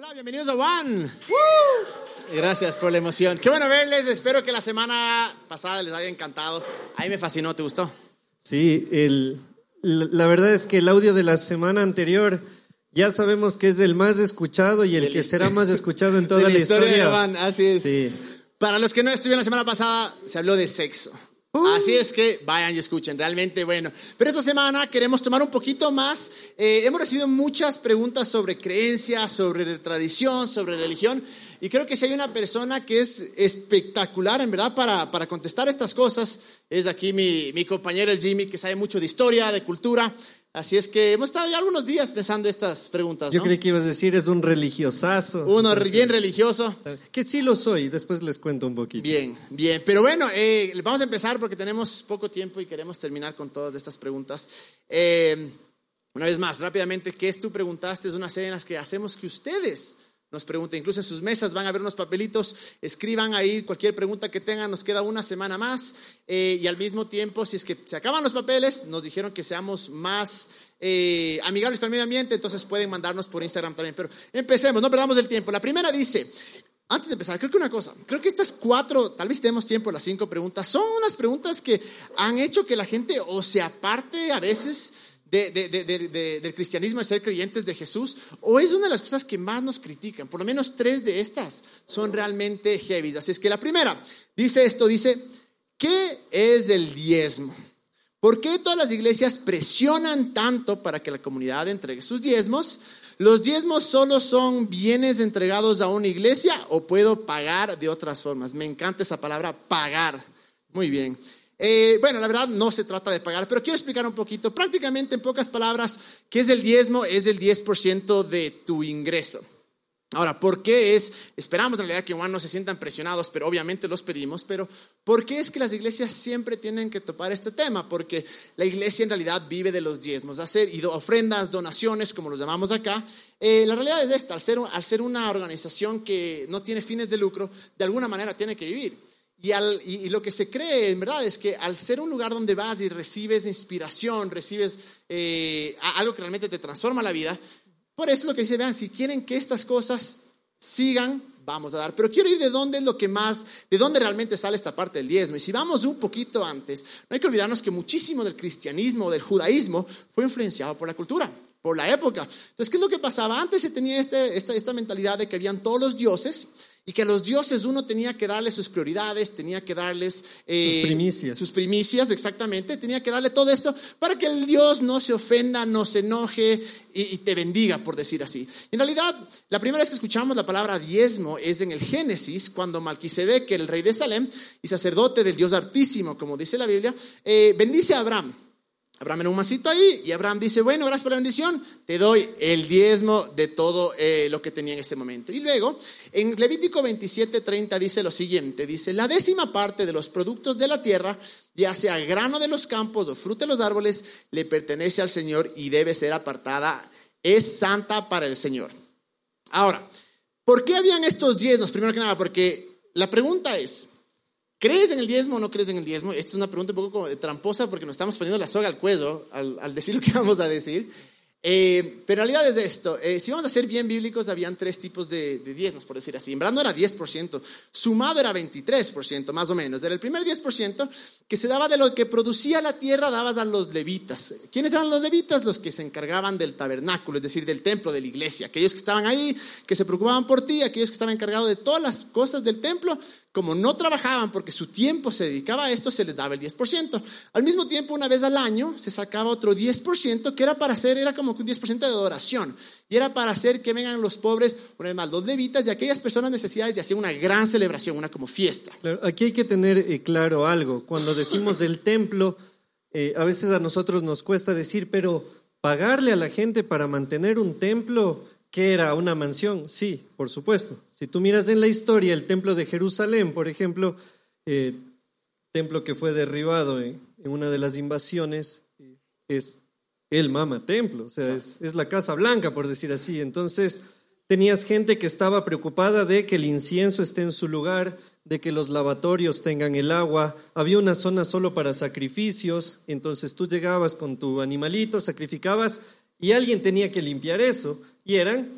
Hola, bienvenidos a One. Gracias por la emoción. Qué bueno verles. Espero que la semana pasada les haya encantado. A mí me fascinó. ¿Te gustó? Sí, el, la verdad es que el audio de la semana anterior ya sabemos que es el más escuchado y el que será más escuchado en toda de la, historia. de One. Así es. Sí. Para los que no estuvieron la semana pasada, se habló de sexo. Así es que vayan y escuchen, realmente bueno. Pero esta semana queremos tomar un poquito más. Eh, hemos recibido muchas preguntas sobre creencias, sobre tradición, sobre religión. Y creo que si hay una persona que es espectacular, en verdad, para, para contestar estas cosas, es aquí mi, mi compañero el Jimmy, que sabe mucho de historia, de cultura. Así es que hemos estado ya algunos días pensando estas preguntas. Yo creí que ibas a decir es un religiosazo. Uno re- bien religioso. Que sí lo soy, después les cuento un poquito. Bien, bien. Pero bueno, eh, vamos a empezar porque tenemos poco tiempo y queremos terminar con todas estas preguntas. Eh, una vez más, rápidamente, ¿qué es tú preguntaste? Es una serie en las que hacemos que ustedes nos pregunten. Incluso en sus mesas van a ver unos papelitos, escriban ahí cualquier pregunta que tengan, nos queda una semana más. eh, y al mismo tiempo, si es que se acaban los papeles, nos dijeron que seamos más eh, amigables con el medio ambiente, entonces pueden mandarnos por Instagram también. Pero empecemos, no perdamos el tiempo. La primera dice, antes de empezar, creo que una cosa, creo que estas cuatro, tal vez tenemos tiempo, las cinco preguntas, son unas preguntas que han hecho que la gente o se aparte a veces de- de- de- de- de- del cristianismo, de ser creyentes de Jesús, o es una de las cosas que más nos critican. Por lo menos tres de estas son realmente heavy. Así es que la primera dice esto, dice, ¿qué es el diezmo? ¿Por qué todas las iglesias presionan tanto para que la comunidad entregue sus diezmos? ¿Los diezmos solo son bienes entregados a una iglesia o puedo pagar de otras formas? Me encanta esa palabra, pagar. Muy bien. Eh, bueno, la verdad no se trata de pagar, pero quiero explicar un poquito. Prácticamente, en pocas palabras, ¿qué es el diezmo? Es el 10% de tu ingreso. Ahora, ¿por qué es? Esperamos en realidad que igual no se sientan presionados, pero obviamente los pedimos, pero ¿por qué es que las iglesias siempre tienen que topar este tema? Porque la iglesia en realidad vive de los diezmos, hacer ofrendas, donaciones, como los llamamos acá. Eh, la realidad es esta, al ser, al ser una organización que no tiene fines de lucro, de alguna manera tiene que vivir. Y, al- y- lo que se cree en verdad es que al ser un lugar donde vas y recibes inspiración, recibes eh, algo que realmente te transforma la vida, por eso es lo que dice, vean, si quieren que estas cosas sigan, vamos a dar. Pero quiero ir de dónde es lo que más, de dónde realmente sale esta parte del diezmo. Y si vamos un poquito antes, no hay que olvidarnos que muchísimo del cristianismo, del judaísmo, fue influenciado por la cultura, por la época. Entonces, ¿qué es lo que pasaba? Antes se tenía este- esta, esta mentalidad de que habían todos los dioses y que a los dioses uno tenía que darles sus prioridades, tenía que darles eh, Sus primicias. sus primicias, exactamente. Tenía que darle todo esto para que el Dios no se ofenda, no se enoje y, y te bendiga, por decir así. En realidad, la primera vez que escuchamos la palabra diezmo es en el Génesis, cuando Malquisedec, el rey de Salem y sacerdote del Dios Altísimo, como dice la Biblia, eh, bendice a Abraham. Abraham era un masito ahí y Abraham dice, bueno, gracias por la bendición, te doy el diezmo de todo eh, lo que tenía en ese momento. Y luego, en Levítico 27, 30 dice lo siguiente, dice, la décima parte de los productos de la tierra, ya sea grano de los campos o fruto de los árboles, le pertenece al Señor y debe ser apartada, es santa para el Señor. Ahora, ¿por qué habían estos diezmos? Primero que nada, porque la pregunta es, ¿Crees en el diezmo o no crees en el diezmo? Esta es una pregunta un poco tramposa porque nos estamos poniendo la soga al cuello al, al decir lo que vamos a decir. Eh, pero en realidad es esto. eh, si vamos a ser bien bíblicos, habían tres tipos de, de diezmos, por decir así. En verdad no era 10%, sumado era 23%, más o menos. Era el primer 10% que se daba de lo que producía la tierra, dabas a los levitas. ¿Quiénes eran los levitas? Los que se encargaban del tabernáculo, es decir, del templo, de la iglesia. Aquellos que estaban ahí, que se preocupaban por ti, aquellos que estaban encargados de todas las cosas del templo, como no trabajaban porque su tiempo se dedicaba a esto, se les daba el 10%. Al mismo tiempo, una vez al año, se sacaba otro 10% que era para hacer, era como un 10% de adoración. Y era para hacer que vengan los pobres, una vez más, los levitas y aquellas personas necesidades y hacían una gran celebración, una como fiesta. Aquí hay que tener eh, claro algo. Cuando decimos del templo, eh, a veces a nosotros nos cuesta decir, pero pagarle a la gente para mantener un templo, ¿qué era? ¿Una mansión? Sí, por supuesto. Si tú miras en la historia, el templo de Jerusalén, por ejemplo, eh, templo que fue derribado en, en una de las invasiones, eh, es el mama templo, o sea, es, es la Casa Blanca, por decir así. Entonces, tenías gente que estaba preocupada de que el incienso esté en su lugar, de que los lavatorios tengan el agua, había una zona solo para sacrificios, entonces tú llegabas con tu animalito, sacrificabas y alguien tenía que limpiar eso, y eran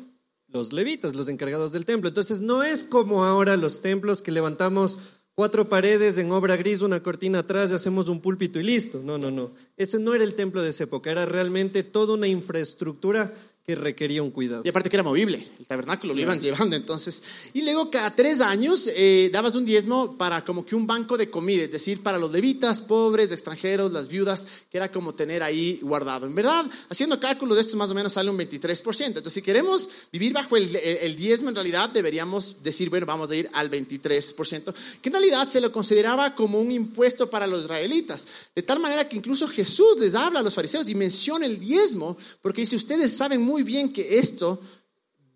los levitas, los encargados del templo. Entonces no es como ahora los templos que levantamos cuatro paredes en obra gris, una cortina atrás hacemos un púlpito y listo. No, no, no. Ese no era el templo de esa época, era realmente toda una infraestructura que requería un cuidado. Y aparte que era movible, el tabernáculo lo iban llevando entonces. Y luego cada tres años eh, dabas un diezmo para como que un banco de comida, es decir, para los levitas, pobres, extranjeros, las viudas, que era como tener ahí guardado. En verdad, haciendo cálculo de esto más o menos sale un 23%. Entonces, si queremos vivir bajo el, el diezmo, en realidad deberíamos decir, bueno, vamos a ir al 23%, que en realidad se lo consideraba como un impuesto para los israelitas. De tal manera que incluso Jesús les habla a los fariseos y menciona el diezmo, porque dice, ustedes saben muy bien que esto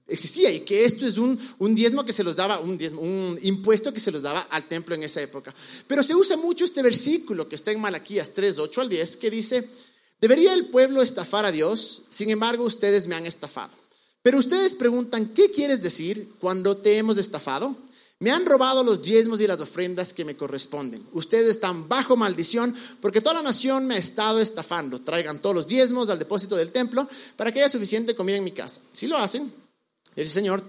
existía y que esto es un, un diezmo que se los daba, un, diezmo, un impuesto que se los daba al templo en esa época. Pero se usa mucho este versículo que está en Malaquías 3, 8 al 10, que dice, debería el pueblo estafar a Dios, sin embargo ustedes me han estafado. Pero ustedes preguntan, ¿qué quieres decir cuando te hemos estafado? Me han robado los diezmos y las ofrendas que me corresponden. Ustedes están bajo maldición porque toda la nación me ha estado estafando. Traigan todos los diezmos al depósito del templo para que haya suficiente comida en mi casa. Si lo hacen, el Señor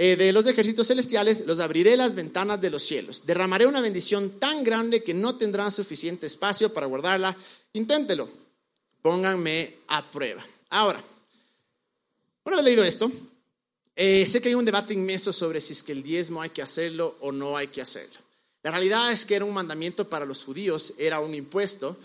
eh, de los ejércitos celestiales, los abriré las ventanas de los cielos. Derramaré una bendición tan grande que no tendrán suficiente espacio para guardarla. Inténtelo. Pónganme a prueba. Ahora, una vez leído esto, eh, sé que hay un debate inmenso sobre si es que el diezmo hay que hacerlo o no hay que hacerlo. La realidad es que era un mandamiento para los judíos, era un impuesto.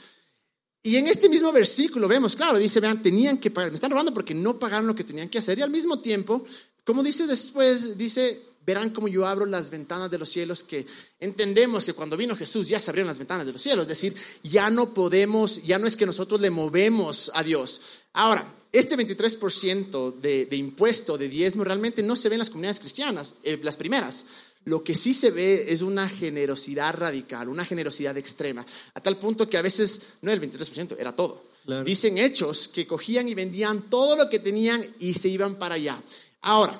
Y en este mismo versículo vemos, claro, dice, vean, tenían que pagar, me están robando porque no pagaron lo que tenían que hacer. Y al mismo tiempo, como dice después, dice, verán como yo abro las ventanas de los cielos, que entendemos que cuando vino Jesús ya se abrieron las ventanas de los cielos, es decir, ya no podemos, ya no es que nosotros le movemos a Dios. Ahora, este 23% de, de, impuesto, de diezmo, realmente no se ve en las comunidades cristianas, eh, las primeras. Lo que sí se ve es una generosidad radical, una generosidad extrema, a tal punto que a veces no era el 23%, era todo. Claro. Dicen hechos que cogían y vendían todo lo que tenían y se iban para allá. Ahora,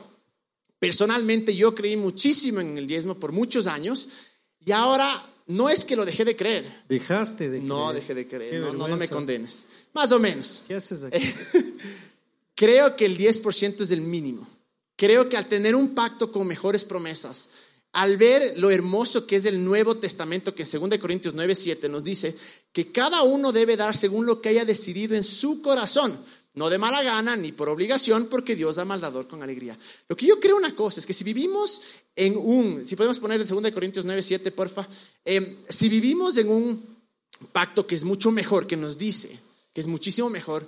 personalmente yo creí muchísimo en el diezmo por muchos años y ahora no es que lo dejé de creer. Dejaste de creer. No dejé de creer. No, no, no, me condenes. Más o menos. ¿Qué haces aquí? Creo que el 10% es el mínimo. Creo que al tener un pacto con mejores promesas, al ver lo hermoso que es el Nuevo Testamento, que en 2 Corintios 9, 7 nos dice que cada uno debe dar según lo que haya decidido en su corazón, no de mala gana ni por obligación, porque Dios da maldador con alegría. Lo que yo creo una cosa es que si vivimos en un, si podemos poner en 2 Corintios 9, 7, porfa, eh, si vivimos en un pacto que es mucho mejor, que nos dice que es muchísimo mejor,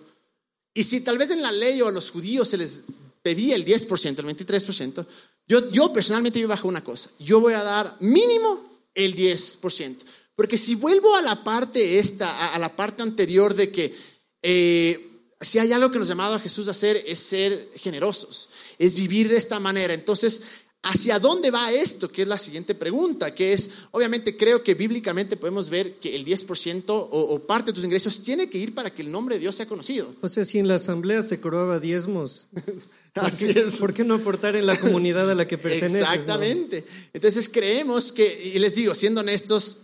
y si tal vez en la ley o a los judíos se les pedía el 10%, el 23%, yo, yo personalmente vivo bajo una cosa, yo voy a dar mínimo el 10%, porque si vuelvo a la parte esta, a, la parte anterior de que eh, si hay algo que nos ha llamado a Jesús a hacer es ser generosos, es vivir de esta manera, entonces ¿Hacia dónde va esto? Que es la siguiente pregunta, que es, obviamente creo que bíblicamente podemos ver que el 10% o, o, parte de tus ingresos tiene que ir para que el nombre de Dios sea conocido. O sea, si en la asamblea se cobraba diezmos, Así ¿por qué, es. ¿por qué no aportar en la comunidad a la que perteneces? Exactamente. ¿no? Entonces creemos que, y les digo, siendo honestos,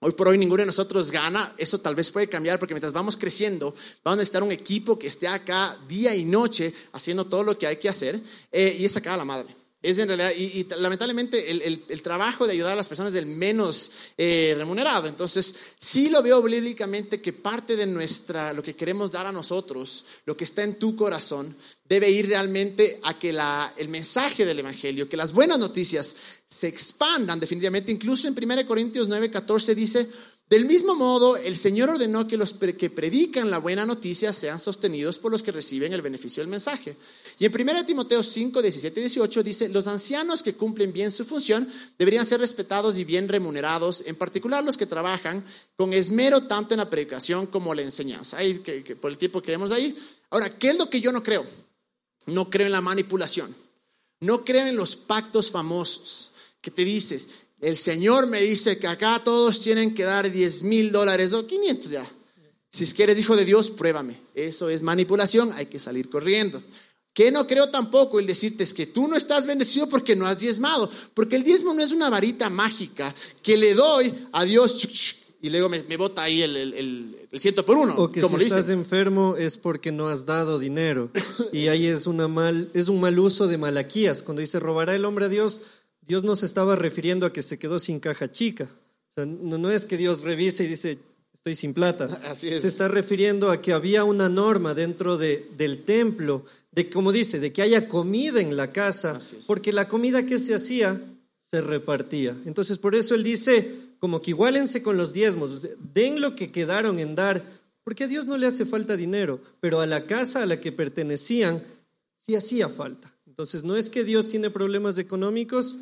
Hoy por hoy ninguno de nosotros gana, eso tal vez puede cambiar porque mientras vamos creciendo vamos a necesitar un equipo que esté acá día y noche haciendo todo lo que hay que hacer eh, y es acá la madre. Es en realidad, y, lamentablemente el, el, el, trabajo de ayudar a las personas es el menos eh, remunerado. Entonces, sí lo veo bíblicamente que parte de nuestra, lo que queremos dar a nosotros, lo que está en tu corazón, debe ir realmente a que la, el mensaje del Evangelio, que las buenas noticias se expandan definitivamente. Incluso en 1 Corintios 9, 14 dice, del mismo modo, el Señor ordenó que los que predican la buena noticia sean sostenidos por los que reciben el beneficio del mensaje. Y en 1 Timoteo 5, 17 y 18 dice, los ancianos que cumplen bien su función deberían ser respetados y bien remunerados, en particular los que trabajan con esmero tanto en la predicación como la enseñanza. Ahí, que, que por el tiempo que queremos ahí. Ahora, ¿qué es lo que yo no creo? No creo en la manipulación. No creo en los pactos famosos que te dices, el Señor me dice que acá todos tienen que dar 10 mil dólares o 500 ya. Si es que eres hijo de Dios, pruébame. Eso es manipulación, hay que salir corriendo. Que no creo tampoco el decirte es que tú no estás bendecido porque no has diezmado, porque el diezmo no es una varita mágica que le doy a Dios y luego me, me bota ahí el, el, el, el ciento por uno. O que como si estás enfermo es porque no has dado dinero. Y ahí es, una mal, es un mal uso de Malaquías. Cuando dice robará el hombre a Dios, Dios no se estaba refiriendo a que se quedó sin caja chica. O sea, no, no es que Dios revise y dice, estoy sin plata. Así es. Se está refiriendo a que había una norma dentro de, del templo, de como dice, de que haya comida en la casa, porque la comida que se hacía se repartía. Entonces, por eso él dice, como que igualense con los diezmos, den lo que quedaron en dar, porque a Dios no le hace falta dinero, pero a la casa a la que pertenecían sí hacía falta. Entonces, no es que Dios tiene problemas económicos,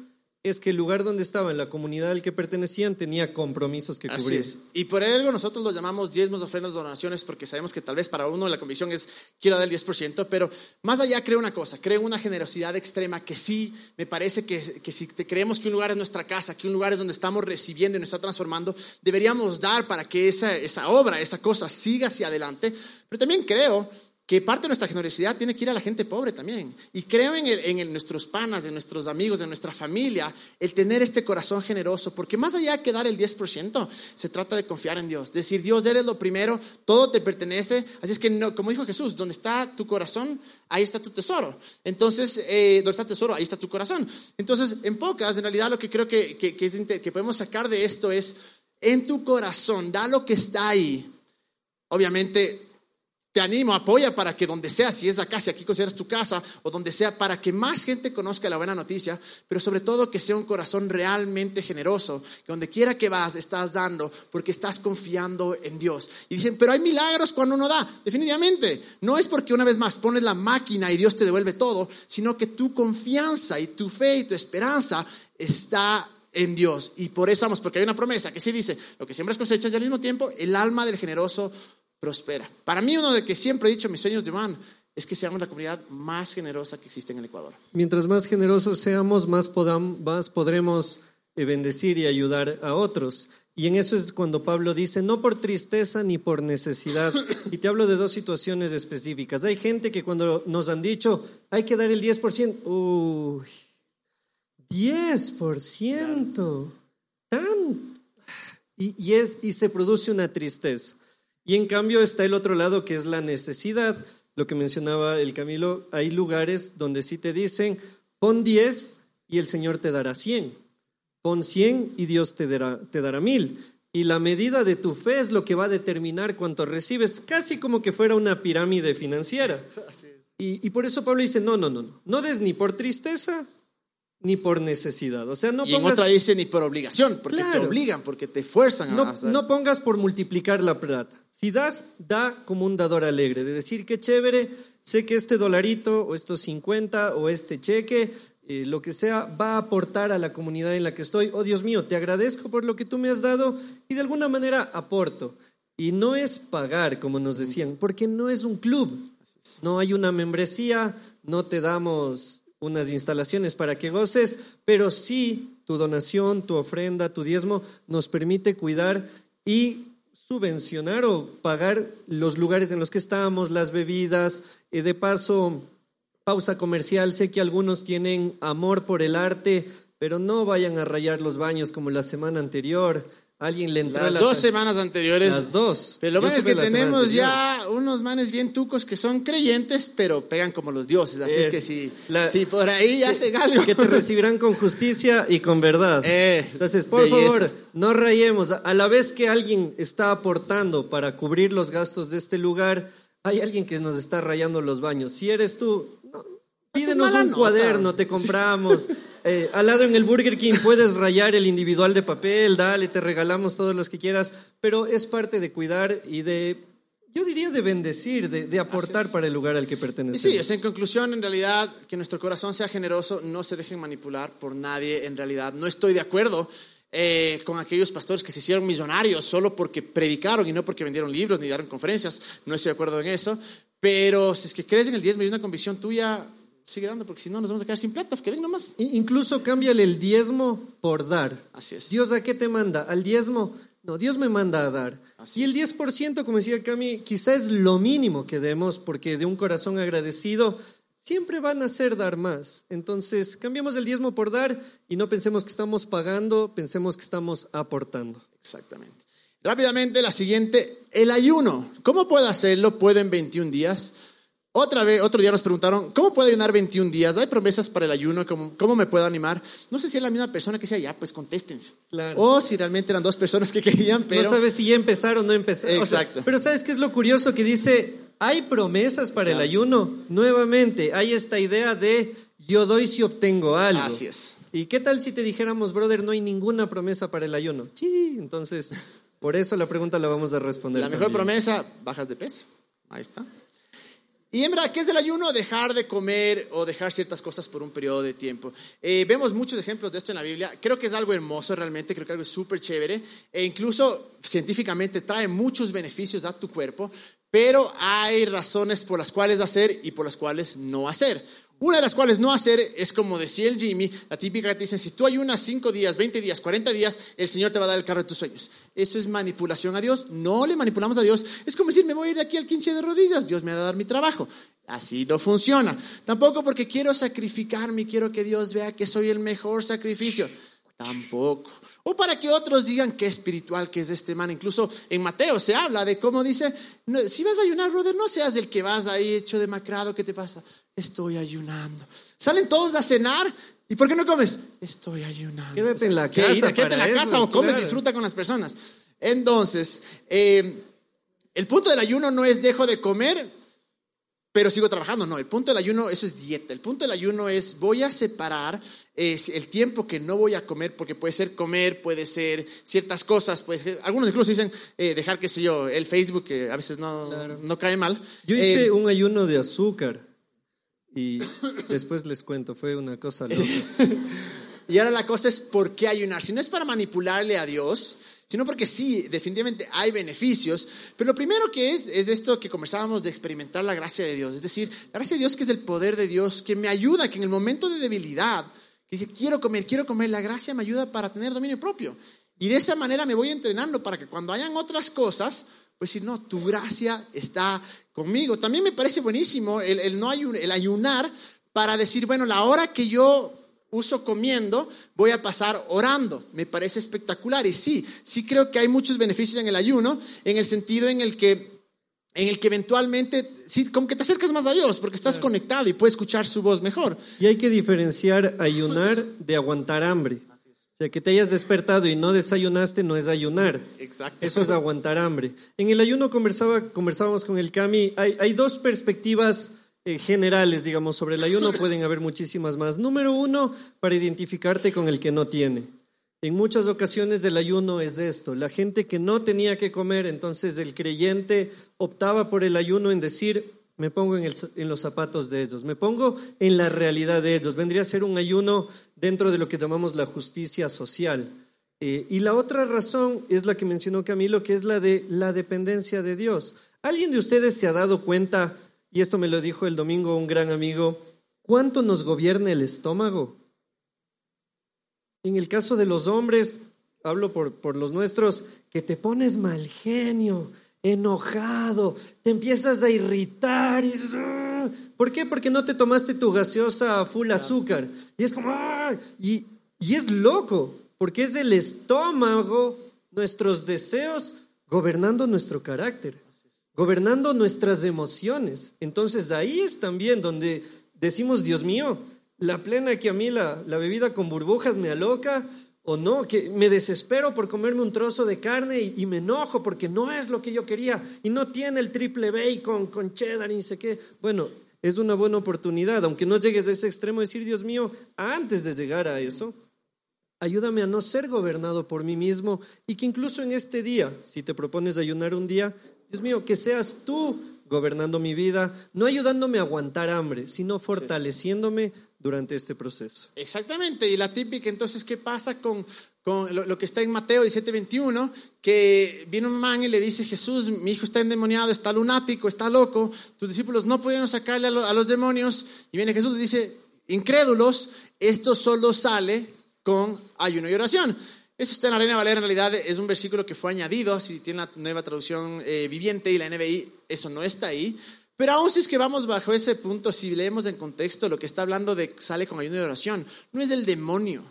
es que el lugar donde estaban, la comunidad al que pertenecían, tenía compromisos que Así cubrir. es. Y por algo nosotros los llamamos diezmos, ofrendas, donaciones, porque sabemos que tal vez para uno la convicción es quiero dar el 10%, pero más allá creo una cosa, creo una generosidad extrema que sí me parece que, que si te creemos que un lugar es nuestra casa, que un lugar es donde estamos recibiendo y nos está transformando, deberíamos dar para que esa, esa obra, esa cosa siga hacia adelante. Pero también creo que parte de nuestra generosidad tiene que ir a la gente pobre también. Y creo en, el- en nuestros panas, en nuestros amigos, en nuestra familia, el tener este corazón generoso, porque más allá que dar el 10%, se trata de confiar en Dios. Decir, Dios, eres lo primero, todo te pertenece. Así es que, no, como dijo Jesús, donde está tu corazón, ahí está tu tesoro. Entonces, eh, donde está tu tesoro, ahí está tu corazón. Entonces, en pocas, en realidad lo que creo que, que, que podemos sacar de esto es, en tu corazón, da lo que está ahí. Obviamente, te animo, apoya para que donde sea, si es acá, si aquí consideras tu casa o donde sea, para que más gente conozca la buena noticia, pero sobre todo que sea un corazón realmente generoso, que donde quiera que vas estás dando porque estás confiando en Dios. Y dicen, pero hay milagros cuando uno da. Definitivamente, no es porque una vez más pones la máquina y Dios te devuelve todo, sino que tu confianza y tu fe y tu esperanza está en Dios. Y por eso vamos, porque hay una promesa que sí dice, lo que siembras cosechas y al mismo tiempo el alma del generoso prospera. Para mí uno de que siempre he dicho mis sueños de man es que seamos la comunidad más generosa que existe en el Ecuador. Mientras más generosos seamos, más, podam- más podremos eh, bendecir y ayudar a otros. Y en eso es cuando Pablo dice, no por tristeza ni por necesidad. Y te hablo de dos situaciones específicas. Hay gente que cuando nos han dicho, hay que dar el 10%, uy, 10%, tan... Y, y es, y se produce una tristeza. Y en cambio está el otro lado que es la necesidad. Lo que mencionaba el Camilo, hay lugares donde sí te dicen, pon 10 y el Señor te dará 100. Pon 100 y Dios te dará, te dará 1000. Y la medida de tu fe es lo que va a determinar cuánto recibes, casi como que fuera una pirámide financiera. Y, y por eso Pablo dice, no, no, no, no, no des ni por tristeza ni por necesidad. O sea, no y en pongas otra dice ni por obligación, porque te obligan, porque te fuerzan a no, hacer. no pongas por multiplicar la plata. Si das, da como un dador alegre, de decir que chévere, sé que este dolarito o estos 50 o este cheque, eh, lo que sea, va a aportar a la comunidad en la que estoy. Oh Dios mío, te agradezco por lo que tú me has dado y de alguna manera aporto. Y no es pagar, como nos decían, porque no es un club. No hay una membresía, no te damos unas instalaciones para que goces, pero sí tu donación, tu ofrenda, tu diezmo nos permite cuidar y subvencionar o pagar los lugares en los que estamos, las bebidas. Eh, de paso, pausa comercial, sé que algunos tienen amor por el arte, pero no vayan a rayar los baños como la semana anterior. Alguien le entró Las la dos semanas anteriores. Las dos. Pero lo malo es que tenemos ya unos manes bien tucos que son creyentes, pero pegan como los dioses. Así es, Es que si, la- si por ahí hacen algo. que te recibirán con justicia y con verdad. Eh, Entonces, por belleza. favor, no rayemos. A la vez que alguien está aportando para cubrir los gastos de este lugar, hay alguien que nos está rayando los baños. Si eres tú, pídenos un nota. cuaderno, te compramos. Eh, al lado en el Burger King puedes rayar el individual de papel, dale, te regalamos todos los que quieras, pero es parte de cuidar y de, yo diría de bendecir, de, de aportar para el lugar al que Y pertenecemos. sí, es en conclusión, en realidad, que nuestro corazón sea generoso, no se dejen manipular por nadie, en realidad. No estoy de acuerdo eh, con aquellos pastores que se hicieron millonarios solo porque predicaron y no porque vendieron libros ni dieron conferencias. No estoy de acuerdo en eso. Pero si es que crees en el diezmo y una convicción tuya, sigue dando, porque si no nos vamos a quedar sin plata. Que den nomás. Incluso cámbiale el diezmo por dar. Así es. Dios, ¿a qué te manda? ¿Al diezmo? No, Dios me manda a dar. Así y el es. 10%, como decía Cami, quizá es lo mínimo que demos, porque de un corazón agradecido siempre van a ser dar más. Entonces, cambiamos el diezmo por dar y no pensemos que estamos pagando, pensemos que estamos aportando. Exactamente. Rápidamente, la siguiente, el ayuno. ¿Cómo puedo hacerlo? ¿Puedo en 21 días? Otra vez, otro día nos preguntaron, ¿cómo puedo ayunar 21 días? ¿Hay promesas para el ayuno? ¿Cómo, cómo me puedo animar? No sé si es la misma persona que decía, ya, pues contesten. Claro. O si realmente eran dos personas que querían, pero... No sabes si ya empezaron o no empezaron. O sea, Exacto. pero ¿sabes qué es lo curioso? Que dice, hay promesas para el ayuno. Nuevamente, hay esta idea de yo doy si obtengo algo. Así es. ¿Y qué tal si te dijéramos, brother, no hay ninguna promesa para el ayuno? Sí, entonces, por eso la pregunta la vamos a responder. La mejor también. promesa, bajas de peso. Ahí está. Y en verdad, ¿qué es del ayuno? Dejar de comer o dejar ciertas cosas por un periodo de tiempo. Eh, vemos muchos ejemplos de esto en la Biblia. Creo que es algo hermoso realmente, creo que algo es súper chévere. E incluso científicamente trae muchos beneficios a tu cuerpo, pero hay razones por las cuales hacer y por las cuales no hacer. Una de las cuales no hacer es como decía el Jimmy, la típica que te dicen, si tú ayunas 5 días, 20 días, 40 días, el Señor te va a dar el carro de tus sueños. Eso es manipulación a Dios. No le manipulamos a Dios. Es como decir, me voy a ir de aquí al 15 de rodillas, Dios me va a dar mi trabajo. Así no funciona. Tampoco porque quiero sacrificarme y quiero que Dios vea que soy el mejor sacrificio. Tampoco. O para que otros digan qué espiritual que es este man. Incluso en Mateo se habla de cómo dice, no, si vas a ayunar, brother, no seas el que vas ahí hecho demacrado, ¿qué te pasa? Estoy ayunando. Salen todos a cenar. ¿Y por qué no comes? Estoy ayunando. Quédate en la casa Quédate en la casa o come, claro. disfruta con las personas. Entonces, eh, el punto del ayuno no es dejo de comer, pero sigo trabajando. No, el punto del ayuno, eso es dieta. El punto del ayuno es voy a separar eh, el tiempo que no voy a comer, porque puede ser comer, puede ser ciertas cosas. Puede ser- algunos incluso dicen eh, dejar, qué sé yo, el Facebook, que a veces no, no cae mal. Yo hice Eh, un ayuno de azúcar y después les cuento, fue una cosa loca. Y ahora la cosa es por qué ayunar. Si no es para manipularle a Dios, sino porque sí, definitivamente hay beneficios. Pero lo primero que es, es esto que conversábamos de experimentar la gracia de Dios. Es decir, la gracia de Dios que es el poder de Dios, que me ayuda, que en el momento de debilidad, que dije, quiero comer, quiero comer, la gracia me ayuda para tener dominio propio. Y de esa manera me voy entrenando para que cuando hayan otras cosas, pues decir, no, tu gracia está conmigo. También me parece buenísimo el, el no ayun- el ayunar para decir, bueno, la hora que yo uso comiendo, voy a pasar orando. Me parece espectacular. Y sí, sí creo que hay muchos beneficios en el ayuno, en el sentido en el que, en el que eventualmente, sí, como que te acercas más a Dios, porque estás conectado y puedes escuchar su voz mejor. Y hay que diferenciar ayunar de aguantar hambre. O sea, que te hayas despertado y no desayunaste no es ayunar. Exacto. Eso es aguantar hambre. En el ayuno conversaba, conversábamos con el Cami. Hay, hay dos perspectivas eh, generales, digamos, sobre el ayuno. Pueden haber muchísimas más. Número uno, para identificarte con el que no tiene. En muchas ocasiones el ayuno es esto. La gente que no tenía que comer, entonces el creyente optaba por el ayuno en decir, me pongo en, los zapatos de ellos, me pongo en la realidad de ellos. Vendría a ser un ayuno dentro de lo que llamamos la justicia social. Eh, y la otra razón es la que mencionó Camilo, que es la de la dependencia de Dios. ¿Alguien de ustedes se ha dado cuenta, y esto me lo dijo el domingo un gran amigo, cuánto nos gobierna el estómago? En el caso de los hombres, hablo por, por los nuestros, que te pones mal genio, enojado, te empiezas a irritar. Y, ¡ah! ¿Por qué? Porque no te tomaste tu gaseosa full azúcar. Y es como, y, y es loco, porque es el estómago, nuestros deseos, gobernando nuestro carácter, gobernando nuestras emociones. Entonces ahí es también donde decimos, Dios mío, la plena que a mí la, la bebida con burbujas me aloca, o no, que me desespero por comerme un trozo de carne y, y me enojo porque no es lo que yo quería y no tiene el triple bacon con cheddar y no sé qué. Bueno, es una buena oportunidad, aunque no llegues a ese extremo, decir, Dios mío, antes de llegar a eso, ayúdame a no ser gobernado por mí mismo y que incluso en este día, si te propones ayunar un día, Dios mío, que seas tú gobernando mi vida, no ayudándome a aguantar hambre, sino fortaleciéndome durante este proceso. Exactamente, y la típica, entonces, ¿qué pasa con, con lo, lo que está en Mateo 17, 21? Que viene un man y le dice, Jesús, mi hijo está endemoniado, está lunático, está loco, tus discípulos no pudieron sacarle a, lo- a los demonios, y viene Jesús y dice, incrédulos, esto solo sale con ayuno y oración. Eso está en la Reina Valera, en realidad es un versículo que fue añadido, si tiene la nueva traducción eh, viviente y la NBI, eso no está ahí. Pero aún si es que vamos bajo ese punto, si leemos en contexto lo que está hablando de sale con ayuno y oración, no es el demonio.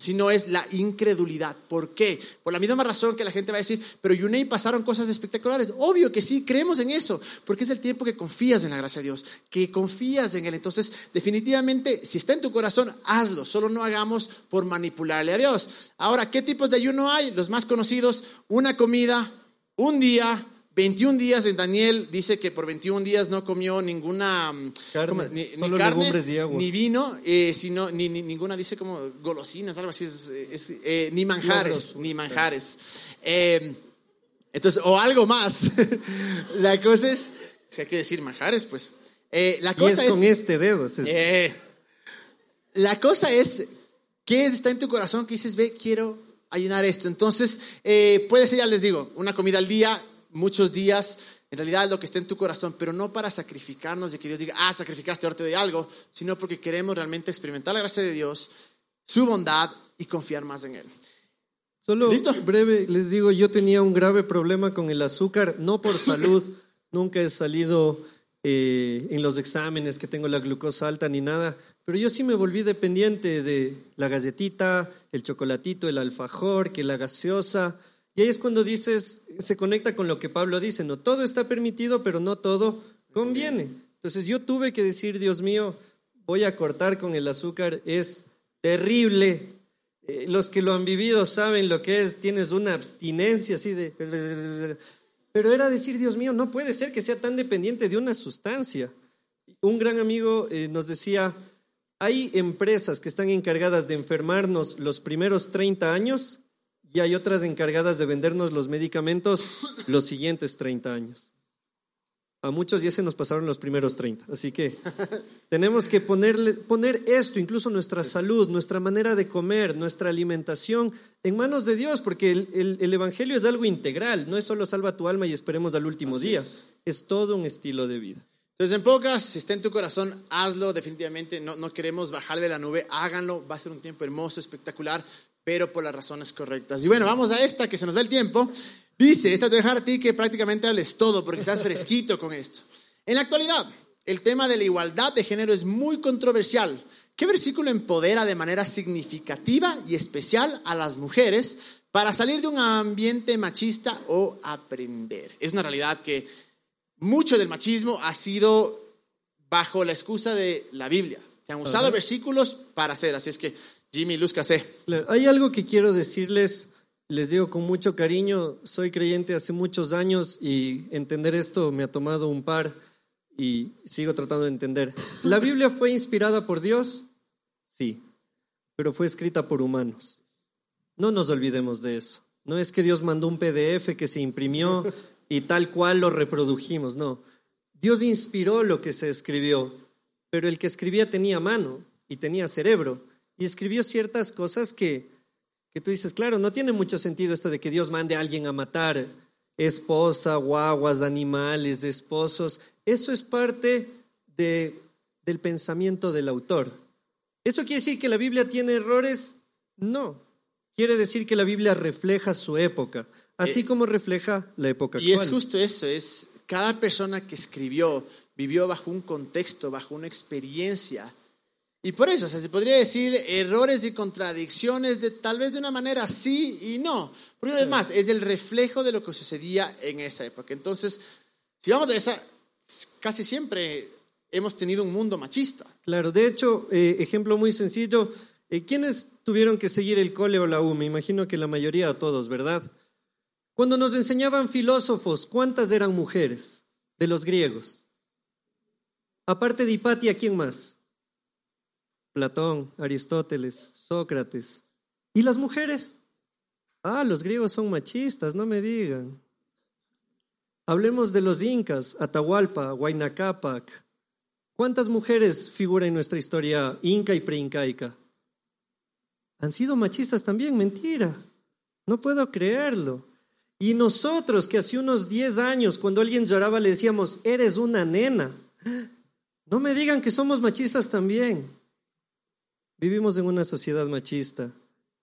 Sino es la incredulidad. ¿Por qué? Por la misma razón que la gente va a decir, pero Yunei pasaron cosas espectaculares. Obvio que sí, creemos en eso, porque es el tiempo que confías en la gracia de Dios, que confías en Él. Entonces, definitivamente, si está en tu corazón, hazlo. Solo no hagamos por manipularle a Dios. Ahora, ¿qué tipos de ayuno hay? Los más conocidos, una comida, un día, 21 días en Daniel dice que por 21 días no comió ninguna mm, carne, ni, carne ni vino, eh, sino ni, ninguna dice como golosinas, algo así, eh, ni manjares, ni manjares. Eh, entonces, o algo más. la cosa es, si hay que decir manjares, pues. la cosa es, con este dedo. la cosa es, ¿qué está en tu corazón que dices, ve, quiero ayunar esto? Entonces, puede ser, ya les digo, una comida al día, muchos días, en realidad lo que está en tu corazón, pero no para sacrificarnos de que Dios diga, ah, sacrificaste, ahora te doy algo, sino porque queremos realmente experimentar la gracia de Dios, su bondad y confiar más en Él. Solo ¿Listo? breve, les digo, yo tenía un grave problema con el azúcar, no por salud, nunca he salido eh, en los exámenes que tengo la glucosa alta ni nada, pero yo sí me volví dependiente de la galletita, el chocolatito, el alfajor, que la gaseosa. Y ahí es cuando dices, se conecta con lo que Pablo dice, no todo está permitido, pero no todo conviene. Entonces yo tuve que decir, Dios mío, voy a cortar con el azúcar, es terrible. Eh, los que lo han vivido saben lo que es, tienes una abstinencia así de... Pero era decir, Dios mío, no puede ser que sea tan dependiente de una sustancia. Un gran amigo eh, nos decía, hay empresas que están encargadas de enfermarnos los primeros 30 años y hay otras encargadas de vendernos los medicamentos los siguientes 30 años. A muchos ya se nos pasaron los primeros 30. Así que tenemos que ponerle, poner esto, incluso nuestra salud, nuestra manera de comer, nuestra alimentación, en manos de Dios, porque el, el, Evangelio es algo integral, no es solo salva tu alma y esperemos al último día, es. es. todo un estilo de vida. Entonces, en pocas, si está en tu corazón, hazlo definitivamente, no, no queremos bajar de la nube, háganlo, va a ser un tiempo hermoso, espectacular, pero por las razones correctas. Y bueno, vamos a esta, que se nos va el tiempo. Dice, esta te dejar a ti que prácticamente hables todo, porque estás fresquito con esto. En la actualidad, el tema de la igualdad de género es muy controversial. ¿Qué versículo empodera de manera significativa y especial a las mujeres para salir de un ambiente machista o aprender? Es una realidad que mucho del machismo ha sido bajo la excusa de la Biblia. Se han usado versículos para hacer, así es que Jimmy, lúzcase. Hay algo que quiero decirles, les digo con mucho cariño, soy creyente hace muchos años y entender esto me ha tomado un par y sigo tratando de entender. ¿La Biblia fue inspirada por Dios? Sí, pero fue escrita por humanos. No nos olvidemos de eso. No es que Dios mandó un PDF que se imprimió y tal cual lo reprodujimos, no. Dios inspiró lo que se escribió, pero el que escribía tenía mano y tenía cerebro y escribió ciertas cosas que, que tú dices, claro, no tiene mucho sentido esto de que Dios mande a alguien a matar esposa, guaguas, animales, esposos. Eso es parte de, del pensamiento del autor. ¿Eso quiere decir que la Biblia tiene errores? No. Quiere decir que la Biblia refleja su época, así eh, como refleja la época actual. Y es justo eso, es cada persona que escribió vivió bajo un contexto, bajo una experiencia y por eso, o sea, se podría decir errores y contradicciones de tal vez de una manera sí y no. Porque una vez más, es el reflejo de lo que sucedía en esa época. Entonces, si vamos a esa, casi siempre hemos tenido un mundo machista. Claro, de hecho, eh, ejemplo muy sencillo, eh, ¿quiénes tuvieron que seguir el cole o la U? Me imagino que la mayoría a todos, ¿verdad? Cuando nos enseñaban filósofos, ¿cuántas eran mujeres de los griegos? Aparte de Hipatia, ¿quién más? Platón, Aristóteles, Sócrates. ¿Y las mujeres? Ah, los griegos son machistas, no me digan. Hablemos de los incas, Atahualpa, Huayna Capac. ¿Cuántas mujeres figuran en nuestra historia inca y preincaica? Han sido machistas también, mentira. No puedo creerlo. Y nosotros que hace unos 10 años, cuando alguien lloraba, le decíamos, eres una nena. No me digan que somos machistas también. Vivimos en una sociedad machista.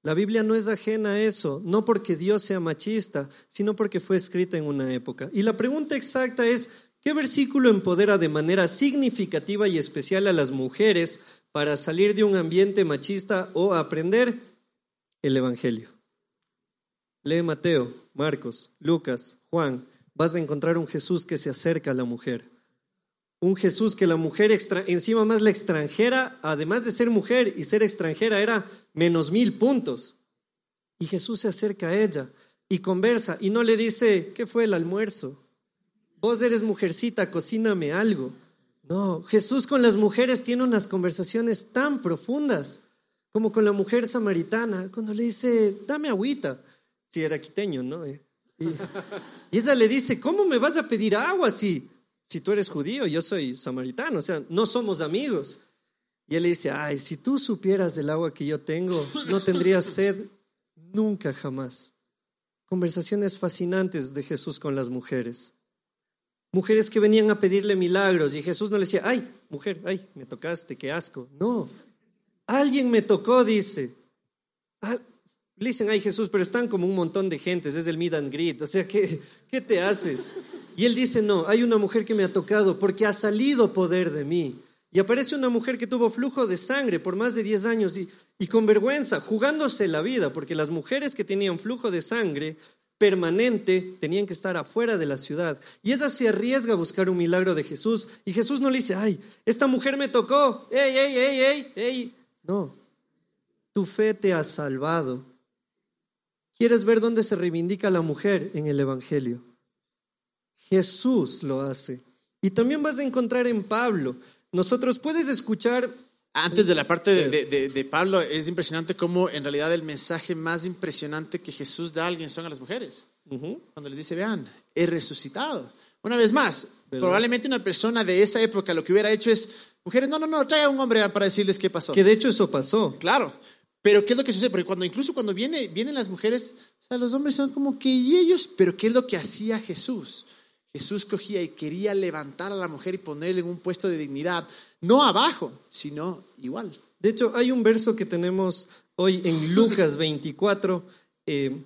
La Biblia no es ajena a eso, no porque Dios sea machista, sino porque fue escrita en una época. Y la pregunta exacta es, ¿qué versículo empodera de manera significativa y especial a las mujeres para salir de un ambiente machista o aprender? el Evangelio. Lee Mateo, Marcos, Lucas, Juan, vas a encontrar un Jesús que se acerca a la mujer. Un Jesús que la mujer, extra, encima más la extranjera, además de ser mujer y ser extranjera, era menos mil puntos. Y Jesús se acerca a ella y conversa y no le dice, ¿qué fue el almuerzo? Vos eres mujercita, cocíname algo. No, Jesús con las mujeres tiene unas conversaciones tan profundas como con la mujer samaritana, cuando le dice, dame agüita, si era quiteño, ¿no? Y, y ella le dice, ¿cómo me vas a pedir agua si, si tú eres judío, yo soy samaritano? O sea, no somos amigos. Y él le dice, ay, si tú supieras del agua que yo tengo, no tendrías sed nunca jamás. Conversaciones fascinantes de Jesús con las mujeres. Mujeres que venían a pedirle milagros y Jesús no le decía, ay, mujer, ay, me tocaste, qué asco. No, alguien me tocó, dice. Ah, le dicen, ay Jesús, pero están como un montón de gentes, es el meet and greet, o sea, ¿qué, ¿qué te haces? Y él dice, no, hay una mujer que me ha tocado porque ha salido poder de mí. Y aparece una mujer que tuvo flujo de sangre por más de 10 años y, y con vergüenza, jugándose la vida, porque las mujeres que tenían flujo de sangre permanente tenían que estar afuera de la ciudad. Y ella se arriesga a buscar un milagro de Jesús. Y Jesús no le dice, ay, esta mujer me tocó. Ey, ey, ey, ey, ey. No, tu fe te ha salvado. ¿Quieres ver dónde se reivindica la mujer en el Evangelio? Jesús lo hace. Y también vas a encontrar en Pablo. Nosotros puedes escuchar antes de la parte de, Pablo, es impresionante cómo en realidad el mensaje más impresionante que Jesús da a alguien son a las mujeres. Cuando les dice, vean, he resucitado. Una vez más, probablemente una persona de esa época lo que hubiera hecho es, mujeres, no, no, no, trae a un hombre para decirles qué pasó. Que de hecho eso pasó. Claro. Pero ¿qué es lo que sucede? Porque cuando incluso cuando viene, vienen las mujeres, o sea, los hombres son como que, ¿y ellos? Pero ¿qué es lo que hacía Jesús? Jesús cogía y quería levantar a la mujer y ponerle en un puesto de dignidad, no abajo, sino igual. De hecho, hay un verso que tenemos hoy en Lucas 24. Eh,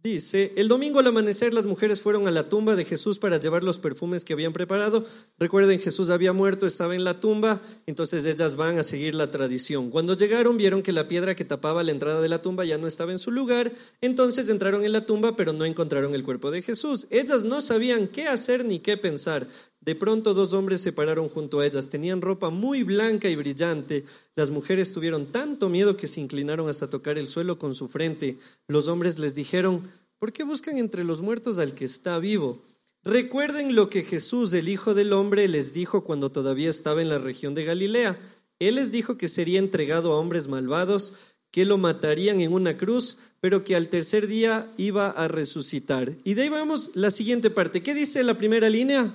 Dice, el domingo al amanecer las mujeres fueron a la tumba de Jesús para llevar los perfumes que habían preparado. Recuerden, Jesús había muerto, estaba en la tumba, entonces ellas van a seguir la tradición. Cuando llegaron vieron que la piedra que tapaba la entrada de la tumba ya no estaba en su lugar, entonces entraron en la tumba pero no encontraron el cuerpo de Jesús. Ellas no sabían qué hacer ni qué pensar. De pronto dos hombres se pararon junto a ellas, tenían ropa muy blanca y brillante. Las mujeres tuvieron tanto miedo que se inclinaron hasta tocar el suelo con su frente. Los hombres les dijeron, ¿por qué buscan entre los muertos al que está vivo? Recuerden lo que Jesús, el Hijo del Hombre, les dijo cuando todavía estaba en la región de Galilea. Él les dijo que sería entregado a hombres malvados, que lo matarían en una cruz, pero que al tercer día iba a resucitar. Y de ahí vamos la siguiente parte. ¿Qué dice la primera línea?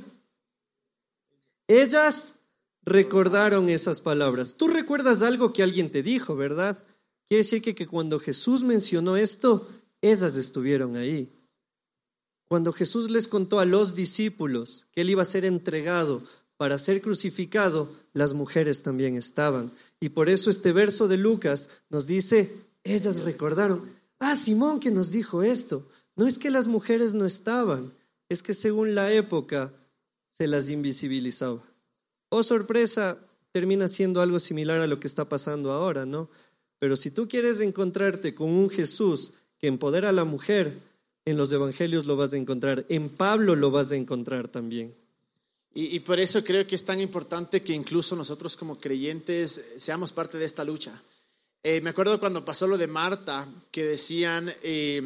Ellas recordaron esas palabras. Tú recuerdas algo que alguien te dijo, ¿verdad? Quiere decir que, que cuando Jesús mencionó esto, ellas estuvieron ahí. Cuando Jesús les contó a los discípulos que él iba a ser entregado para ser crucificado, las mujeres también estaban. Y por eso este verso de Lucas nos dice, ellas recordaron, ah, Simón que nos dijo esto. No es que las mujeres no estaban, es que según la época se las invisibilizaba. Oh, sorpresa, termina siendo algo similar a lo que está pasando ahora, ¿no? Pero si tú quieres encontrarte con un Jesús que empodera a la mujer, en los evangelios lo vas a encontrar, en Pablo lo vas a encontrar también. Y, por eso creo que es tan importante que incluso nosotros como creyentes seamos parte de esta lucha. Eh, me acuerdo cuando pasó lo de Marta, que decían, eh,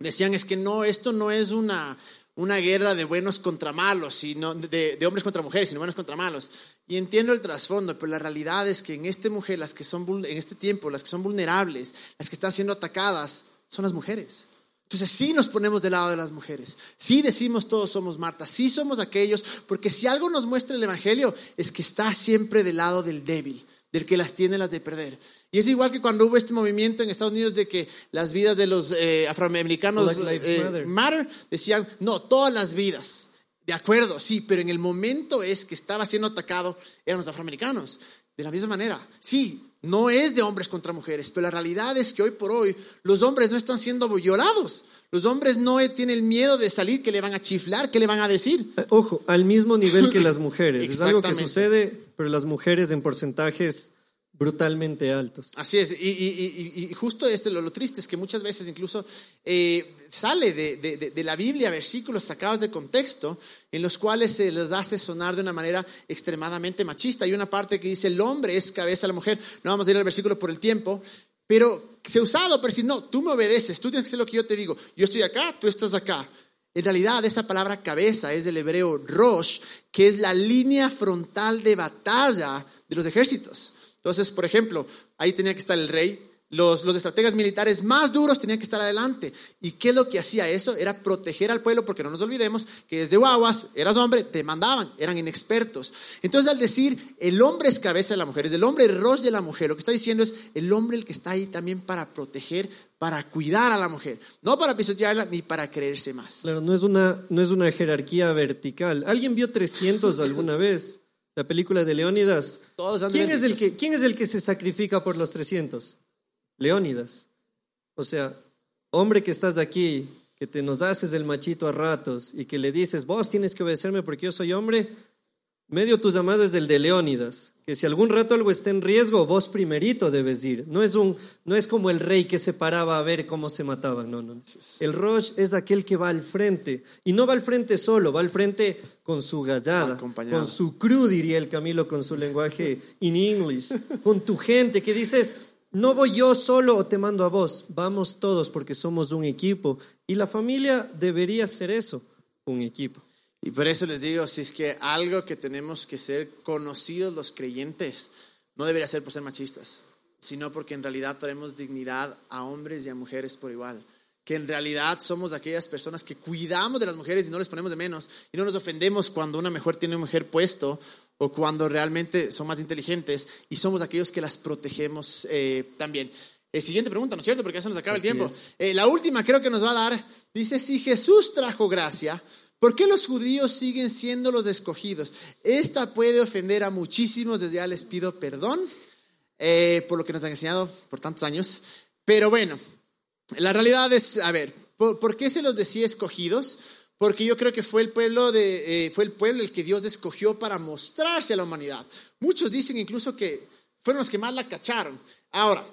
decían es que no, esto no es una, una guerra de buenos contra malos, sino de, hombres contra mujeres, sino buenos contra malos. Y entiendo el trasfondo, pero la realidad es que en este mujer, las que son en este tiempo, las que son vulnerables, las que están siendo atacadas, son las mujeres. Entonces sí nos ponemos del lado de las mujeres, sí decimos todos somos Marta, sí somos aquellos, porque si algo nos muestra el Evangelio es que está siempre del lado del débil, del que las tiene las de perder. Y es igual que cuando hubo este movimiento en Estados Unidos de que las vidas de los eh, afroamericanos eh, matter. decían, no, todas las vidas. De acuerdo, sí, pero en el momento es que estaba siendo atacado eran los afroamericanos. De la misma manera, sí, no es de hombres contra mujeres, pero la realidad es que hoy por hoy los hombres no están siendo violados. Los hombres no tienen miedo de salir, que le van a chiflar, que le van a decir. Eh, ojo, al mismo nivel que las mujeres. es algo que sucede, pero las mujeres en porcentajes brutalmente altos. Así es, y, justo este, lo, lo, triste es que muchas veces incluso eh, sale de, de, de, la Biblia versículos sacados de contexto en los cuales se les hace sonar de una manera extremadamente machista. Hay una parte que dice el hombre es cabeza de la mujer, no vamos a ir al versículo por el tiempo, pero se ha usado para decir, no, tú me obedeces, tú tienes que hacer lo que yo te digo, yo estoy acá, tú estás acá. En realidad esa palabra cabeza es del hebreo rosh, que es la línea frontal de batalla de los ejércitos. Entonces, por ejemplo, ahí tenía que estar el rey, los, los, estrategas militares más duros tenían que estar adelante. ¿Y qué es lo que hacía eso? Era proteger al pueblo, porque no nos olvidemos que desde guaguas, eras hombre, te mandaban, eran inexpertos. Entonces, al decir el hombre es cabeza de la mujer, es el hombre rostro de la mujer, lo que está diciendo es el hombre el que está ahí también para proteger, para cuidar a la mujer, no para pisotearla ni para creerse más. Claro, no es una, no es una jerarquía vertical. ¿Alguien vio 300 alguna vez? La película de Leónidas. ¿Quién es, el que, ¿Quién es el que se sacrifica por los 300? Leónidas. O sea, hombre que estás aquí, que te nos haces el machito a ratos y que le dices, vos tienes que obedecerme porque yo soy hombre, medio tu llamado es del de Leónidas, que si algún rato algo está en riesgo, vos primerito debes ir. No es, un, no es como el rey que se paraba a ver cómo se mataban, no, no. El Rosh es aquel que va al frente, y no va al frente solo, va al frente con su gallada, con su crew, diría el Camilo con su lenguaje in English, con tu gente que dices, no voy yo solo o te mando a vos, vamos todos porque somos un equipo. Y la familia debería ser eso, un equipo. Y por eso les digo, si es que algo que tenemos que ser conocidos los creyentes, no debería ser por ser machistas, sino porque en realidad traemos dignidad a hombres y a mujeres por igual. Que en realidad somos aquellas personas que cuidamos de las mujeres y no les ponemos de menos y no nos ofendemos cuando una mujer tiene una mujer puesto o cuando realmente son más inteligentes y somos aquellos que las protegemos eh, también. Eh, siguiente pregunta, ¿no es cierto? Porque ya se nos acaba el tiempo. Eh, la última creo que nos va a dar, dice, si Jesús trajo gracia, ¿Por qué los judíos siguen siendo los escogidos? Esta puede ofender a muchísimos, desde ya les pido perdón eh, por lo que nos han enseñado por tantos años. Pero bueno, la realidad es, a ver, ¿por, qué se los decía escogidos? Porque yo creo que fue el pueblo de, eh, fue el pueblo el que Dios escogió para mostrarse a la humanidad. Muchos dicen incluso que fueron los que más la cacharon. Ahora,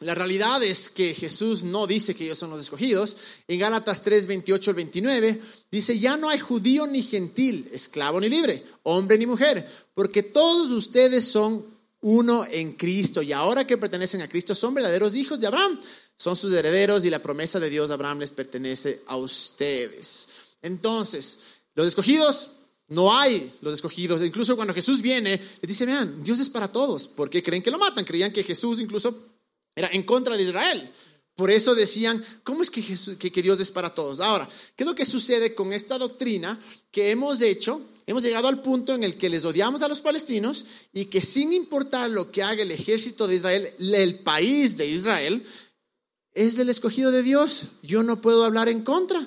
la realidad es que Jesús no dice que ellos son los escogidos. En Gálatas 3, 28 al 29 dice, ya no hay judío ni gentil, esclavo ni libre, hombre ni mujer, porque todos ustedes son uno en Cristo y ahora que pertenecen a Cristo son verdaderos hijos de Abraham, son sus herederos y la promesa de Dios de Abraham les pertenece a ustedes. Entonces, los escogidos, no hay los escogidos. Incluso cuando Jesús viene, les dice, vean, Dios es para todos. ¿Por qué creen que lo matan? Creían que Jesús incluso era en contra de Israel. Por eso decían, ¿cómo es que, que, Dios es para todos? Ahora, ¿qué es lo que sucede con esta doctrina que hemos hecho? Hemos llegado al punto en el que les odiamos a los palestinos y que sin importar lo que haga el ejército de Israel, el país de Israel, es el escogido de Dios. Yo no puedo hablar en contra,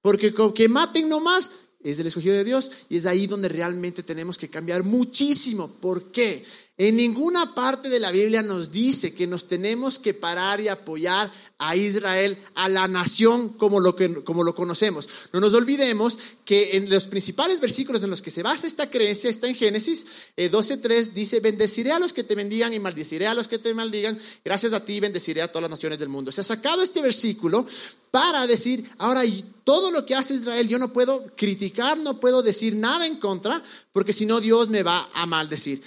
porque que maten nomás es el escogido de Dios y es ahí donde realmente tenemos que cambiar muchísimo. ¿Por qué? En ninguna parte de la Biblia nos dice que nos tenemos que parar y apoyar a Israel, a la nación como lo, que, como lo conocemos. No nos olvidemos que en los principales versículos en los que se basa esta creencia está en Génesis 12.3, eh, dice, bendeciré a los que te bendigan y maldeciré a los que te maldigan, gracias a ti bendeciré a todas las naciones del mundo. Se ha sacado este versículo para decir, ahora todo lo que hace Israel yo no puedo criticar, no puedo decir nada en contra, porque si no Dios me va a maldecir.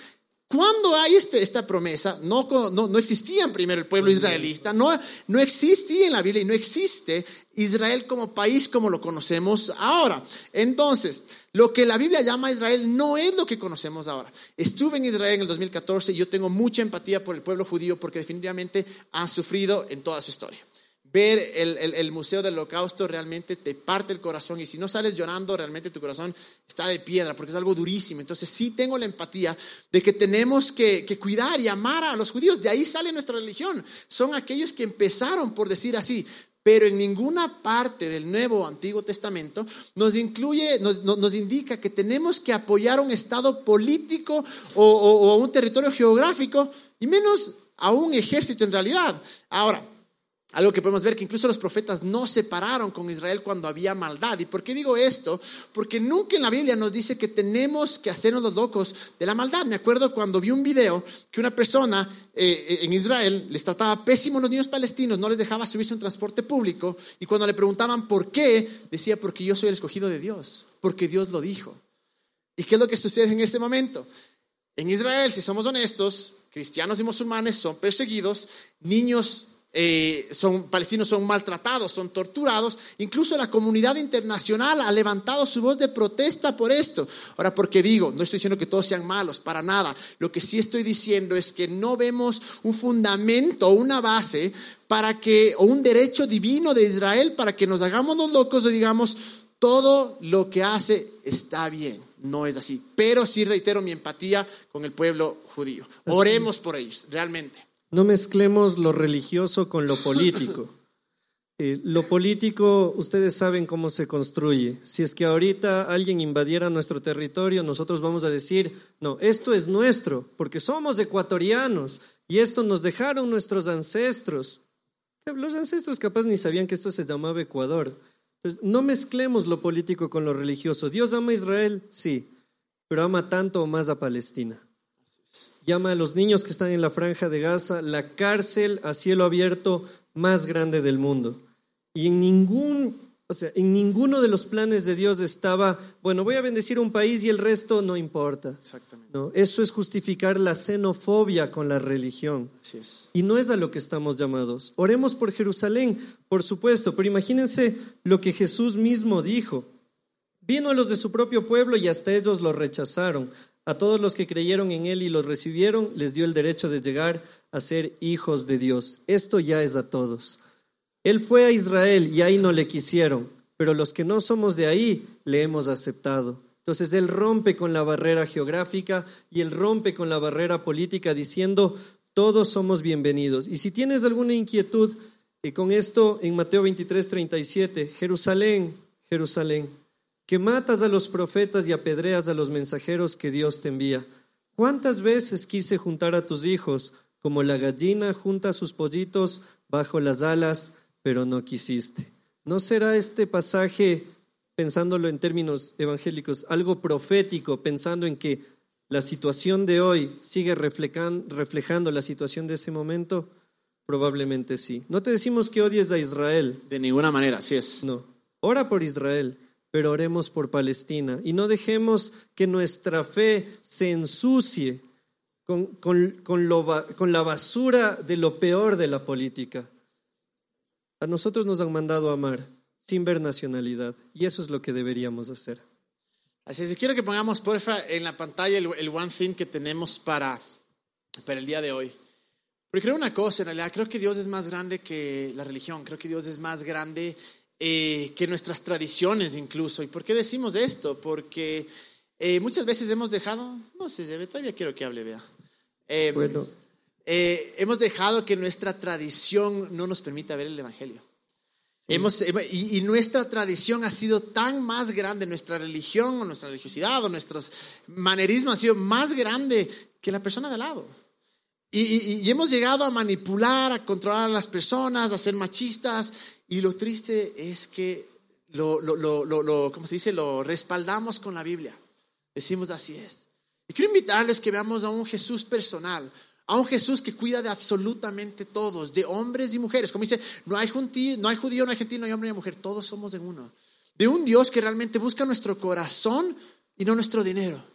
Cuando hay este, esta promesa, no, no, existía primero el pueblo israelita, no, no existía en la Biblia y no existe Israel como país como lo conocemos ahora. Entonces, lo que la Biblia llama Israel no es lo que conocemos ahora. Estuve en Israel en el 2014 y yo tengo mucha empatía por el pueblo judío porque definitivamente han sufrido en toda su historia ver el, Museo del Holocausto realmente te parte el corazón y si no sales llorando, realmente tu corazón está de piedra porque es algo durísimo. Entonces sí tengo la empatía de que tenemos que, que cuidar y amar a los judíos. De ahí sale nuestra religión. Son aquellos que empezaron por decir así, pero en ninguna parte del Nuevo o Antiguo Testamento nos incluye, nos, indica que tenemos que apoyar un estado político o, o, a un territorio geográfico y menos a un ejército en realidad. Ahora, Algo que podemos ver que incluso los profetas no se pararon con Israel cuando había maldad. ¿Y por qué digo esto? Porque nunca en la Biblia nos dice que tenemos que hacernos los locos de la maldad. Me acuerdo cuando vi un video que una persona eh, en Israel les trataba pésimo a los niños palestinos, no les dejaba subirse en transporte público y cuando le preguntaban por qué, decía porque yo soy el escogido de Dios, porque Dios lo dijo. ¿Y qué es lo que sucede en este momento? En Israel, si somos honestos, cristianos y musulmanes son perseguidos, niños eh, son, palestinos son maltratados, son torturados. Incluso la comunidad internacional ha levantado su voz de protesta por esto. Ahora, porque digo, no estoy diciendo que todos sean malos, para nada. Lo que sí estoy diciendo es que no vemos un fundamento, una base para que, o un derecho divino de Israel para que nos hagamos los locos y digamos, todo lo que hace está bien. No es así. Pero sí reitero mi empatía con el pueblo judío. Oremos por ellos, realmente. No mezclemos lo religioso con lo político. Eh, lo político, ustedes saben cómo se construye. Si es que ahorita alguien invadiera nuestro territorio, nosotros vamos a decir, no, esto es nuestro, porque somos ecuatorianos y esto nos dejaron nuestros ancestros. Los ancestros capaz ni sabían que esto se llamaba Ecuador. Entonces, no mezclemos lo político con lo religioso. Dios ama a Israel, sí, pero ama tanto o más a Palestina llama a los niños que están en la franja de Gaza la cárcel a cielo abierto más grande del mundo. Y en ningún, o sea, en ninguno de los planes de Dios estaba, bueno, voy a bendecir un país y el resto no importa. Exactamente. No, eso es justificar la xenofobia con la religión. Así es. Y no es a lo que estamos llamados. Oremos por Jerusalén, por supuesto, pero imagínense lo que Jesús mismo dijo. Vino a los de su propio pueblo y hasta ellos lo rechazaron. A todos los que creyeron en Él y los recibieron, les dio el derecho de llegar a ser hijos de Dios. Esto ya es a todos. Él fue a Israel y ahí no le quisieron, pero los que no somos de ahí le hemos aceptado. Entonces Él rompe con la barrera geográfica y Él rompe con la barrera política diciendo, todos somos bienvenidos. Y si tienes alguna inquietud eh, con esto, en Mateo 23, 37, Jerusalén, Jerusalén que matas a los profetas y apedreas a los mensajeros que Dios te envía. ¿Cuántas veces quise juntar a tus hijos como la gallina junta sus pollitos bajo las alas, pero no quisiste? ¿No será este pasaje, pensándolo en términos evangélicos, algo profético, pensando en que la situación de hoy sigue reflejando la situación de ese momento? Probablemente sí. No te decimos que odies a Israel. De ninguna manera, así es. No. Ora por Israel pero oremos por Palestina y no dejemos que nuestra fe se ensucie con, con, la basura de lo peor de la política. A nosotros nos han mandado amar sin ver nacionalidad y eso es lo que deberíamos hacer. Así es, quiero que pongamos porfa en la pantalla el, el one thing que tenemos para, para el día de hoy. Porque creo una cosa, en realidad, creo que Dios es más grande que la religión, creo que Dios es más grande eh, que nuestras tradiciones incluso. ¿Y por qué decimos esto? Porque eh, muchas veces hemos dejado, no sé, todavía quiero que hable, vea. Eh, bueno. hemos dejado que nuestra tradición no nos permita ver el Evangelio. Hemos, y, y, nuestra tradición ha sido tan más grande, nuestra religión o nuestra religiosidad o nuestros manerismos ha sido más grande que la persona de al lado. Y, hemos llegado a manipular, a controlar a las personas, a ser machistas. Y lo triste es que lo, lo, lo, ¿cómo se dice? Lo respaldamos con la Biblia. Decimos así es. Y quiero invitarles que veamos a un Jesús personal, a un Jesús que cuida de absolutamente todos, de hombres y mujeres. Como dice, no hay, judío, no hay judío, no hay gentil, no hay hombre ni mujer, todos somos de uno. De un Dios que realmente busca nuestro corazón y no nuestro dinero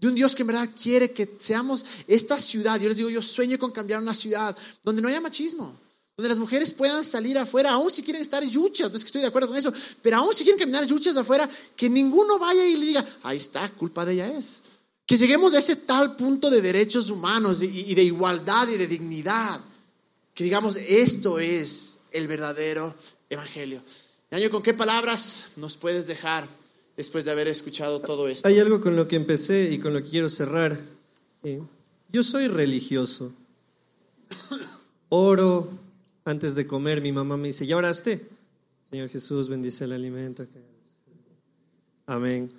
de un Dios que en verdad quiere que seamos esta ciudad. Yo les digo, yo sueño con cambiar una ciudad donde no haya machismo, donde las mujeres puedan salir afuera, aún si quieren estar yuchas, no es que estoy de acuerdo con eso, pero aún si quieren caminar yuchas afuera, que ninguno vaya y le diga, ahí está, culpa de ella es. Que lleguemos a ese tal punto de derechos humanos y de igualdad y de dignidad, que digamos, esto es el verdadero evangelio. Año, ¿con qué palabras nos puedes dejar? Después de haber escuchado todo esto. Hay algo con lo que empecé y con lo que quiero cerrar. Eh, yo soy religioso. Oro antes de comer. Mi mamá me dice, ¿ya oraste? Señor Jesús, bendice el alimento. Amén.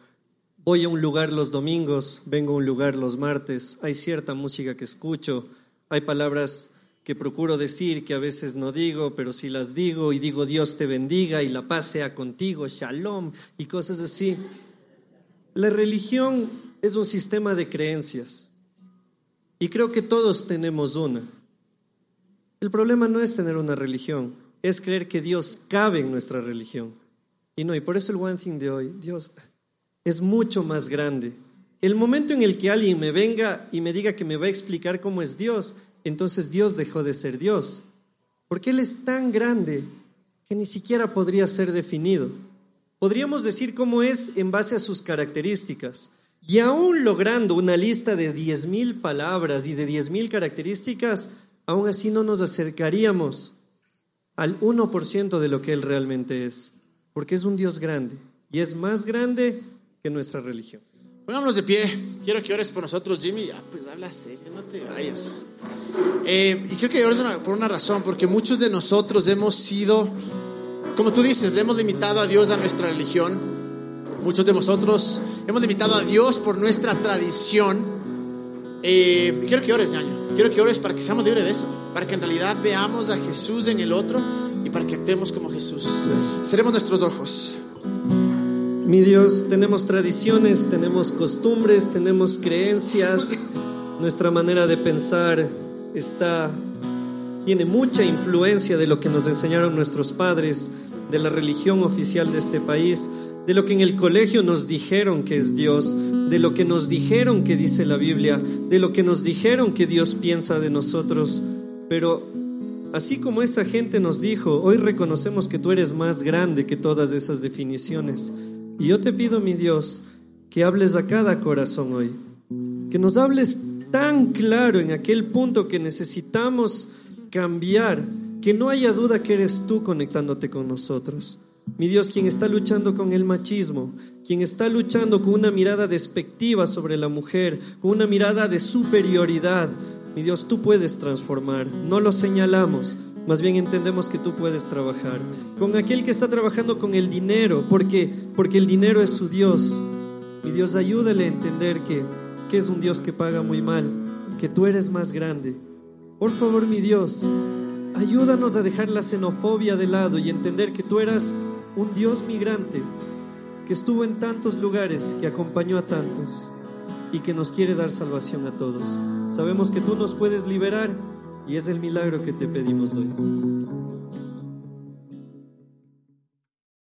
Voy a un lugar los domingos, vengo a un lugar los martes. Hay cierta música que escucho, hay palabras que procuro decir, que a veces no digo, pero sí las digo, y digo Dios te bendiga y la paz sea contigo, shalom, y cosas así. La religión es un sistema de creencias, y creo que todos tenemos una. El problema no es tener una religión, es creer que Dios cabe en nuestra religión. Y no, y por eso el one thing de hoy, Dios es mucho más grande. El momento en el que alguien me venga y me diga que me va a explicar cómo es Dios, entonces Dios dejó de ser Dios. Porque Él es tan grande que ni siquiera podría ser definido. Podríamos decir cómo es en base a sus características. Y aún logrando una lista de 10.000 palabras y de 10.000 características, aún así no nos acercaríamos al 1% de lo que Él realmente es. Porque es un Dios grande y es más grande que nuestra religión. Pongámonos de pie. Quiero que ores por nosotros, Jimmy. Ah, pues habla serio, no te vayas. Eh, y quiero que ores por una razón, porque muchos de nosotros hemos sido, como tú dices, le hemos limitado a Dios a nuestra religión. Muchos de nosotros hemos limitado a Dios por nuestra tradición. Eh, quiero que ores, ñaño. Quiero que ores para que seamos libres de eso, para que en realidad veamos a Jesús en el otro y para que actuemos como Jesús. Seremos nuestros ojos. Mi Dios, tenemos tradiciones, tenemos costumbres, tenemos creencias, nuestra manera de pensar está tiene mucha influencia de lo que nos enseñaron nuestros padres, de la religión oficial de este país, de lo que en el colegio nos dijeron que es Dios, de lo que nos dijeron que dice la Biblia, de lo que nos dijeron que Dios piensa de nosotros. Pero así como esa gente nos dijo, hoy reconocemos que tú eres más grande que todas esas definiciones. Y yo te pido, mi Dios, que hables a cada corazón hoy, que nos hables tan claro en aquel punto que necesitamos cambiar, que no haya duda que eres tú conectándote con nosotros. Mi Dios, quien está luchando con el machismo, quien está luchando con una mirada despectiva sobre la mujer, con una mirada de superioridad, mi Dios, tú puedes transformar, no lo señalamos, más bien entendemos que tú puedes trabajar con aquel que está trabajando con el dinero, porque porque el dinero es su Dios. Mi Dios, ayúdale a entender que, que es un Dios que paga muy mal, que tú eres más grande. Por favor, mi Dios, ayúdanos a dejar la xenofobia de lado y entender que tú eras un Dios migrante, que estuvo en tantos lugares, que acompañó a tantos y que nos quiere dar salvación a todos. Sabemos que tú nos puedes liberar y es el milagro que te pedimos hoy.